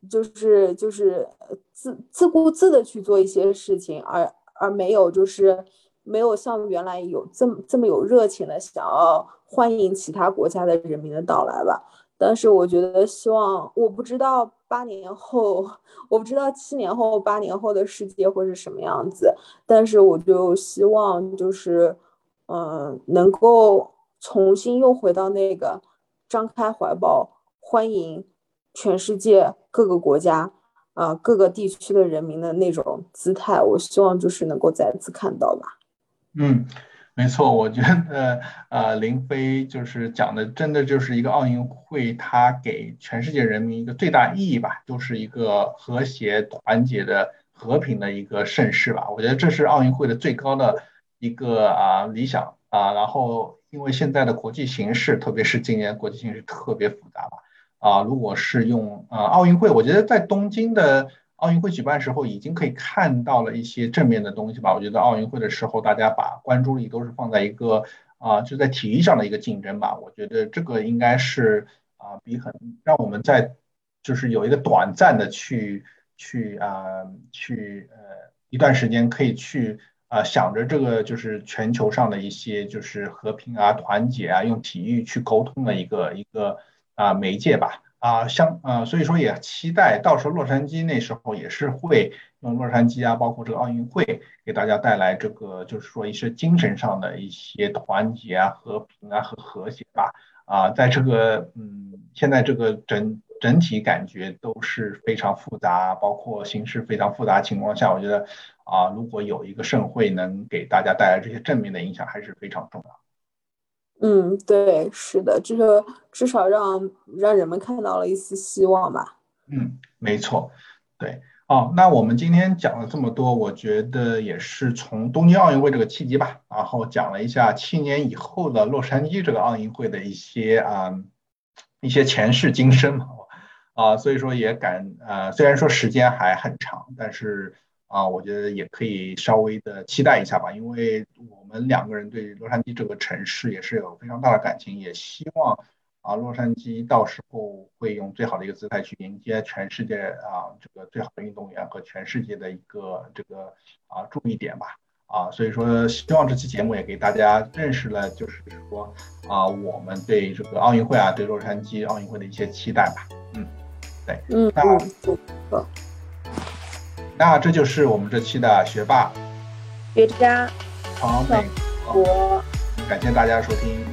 就是就是自自顾自的去做一些事情，而而没有就是没有像原来有这么这么有热情的想要欢迎其他国家的人民的到来吧。但是我觉得，希望我不知道八年后，我不知道七年后、八年后的世界会是什么样子。但是我就希望，就是，嗯，能够重新又回到那个张开怀抱欢迎全世界各个国家啊各个地区的人民的那种姿态。我希望就是能够再次看到吧。嗯。没错，我觉得呃，林飞就是讲的，真的就是一个奥运会，它给全世界人民一个最大意义吧，就是一个和谐、团结的、和平的一个盛世吧。我觉得这是奥运会的最高的一个啊理想啊。然后，因为现在的国际形势，特别是今年国际形势特别复杂吧啊，如果是用呃奥运会，我觉得在东京的。奥运会举办时候，已经可以看到了一些正面的东西吧。我觉得奥运会的时候，大家把关注力都是放在一个啊，就在体育上的一个竞争吧。我觉得这个应该是啊，比很让我们在就是有一个短暂的去去啊去呃一段时间可以去啊想着这个就是全球上的一些就是和平啊、团结啊，用体育去沟通的一个一个啊媒介吧。啊，像呃，所以说也期待到时候洛杉矶那时候也是会用洛杉矶啊，包括这个奥运会给大家带来这个，就是说一些精神上的一些团结啊、和平啊和和谐吧。啊，在这个嗯，现在这个整整体感觉都是非常复杂，包括形势非常复杂情况下，我觉得啊，如果有一个盛会能给大家带来这些正面的影响，还是非常重要。嗯，对，是的，这个至少让让人们看到了一丝希望吧。嗯，没错，对，哦，那我们今天讲了这么多，我觉得也是从东京奥运会这个契机吧，然后讲了一下七年以后的洛杉矶这个奥运会的一些啊一些前世今生，啊，所以说也感呃，虽然说时间还很长，但是。啊，我觉得也可以稍微的期待一下吧，因为我们两个人对洛杉矶这个城市也是有非常大的感情，也希望啊，洛杉矶到时候会用最好的一个姿态去迎接全世界啊这个最好的运动员和全世界的一个这个啊注意点吧。啊，所以说希望这期节目也给大家认识了，就是说啊，我们对这个奥运会啊，对洛杉矶奥运会的一些期待吧。嗯，对，嗯，那。那这就是我们这期的学霸、学渣、好美国，感谢大家收听。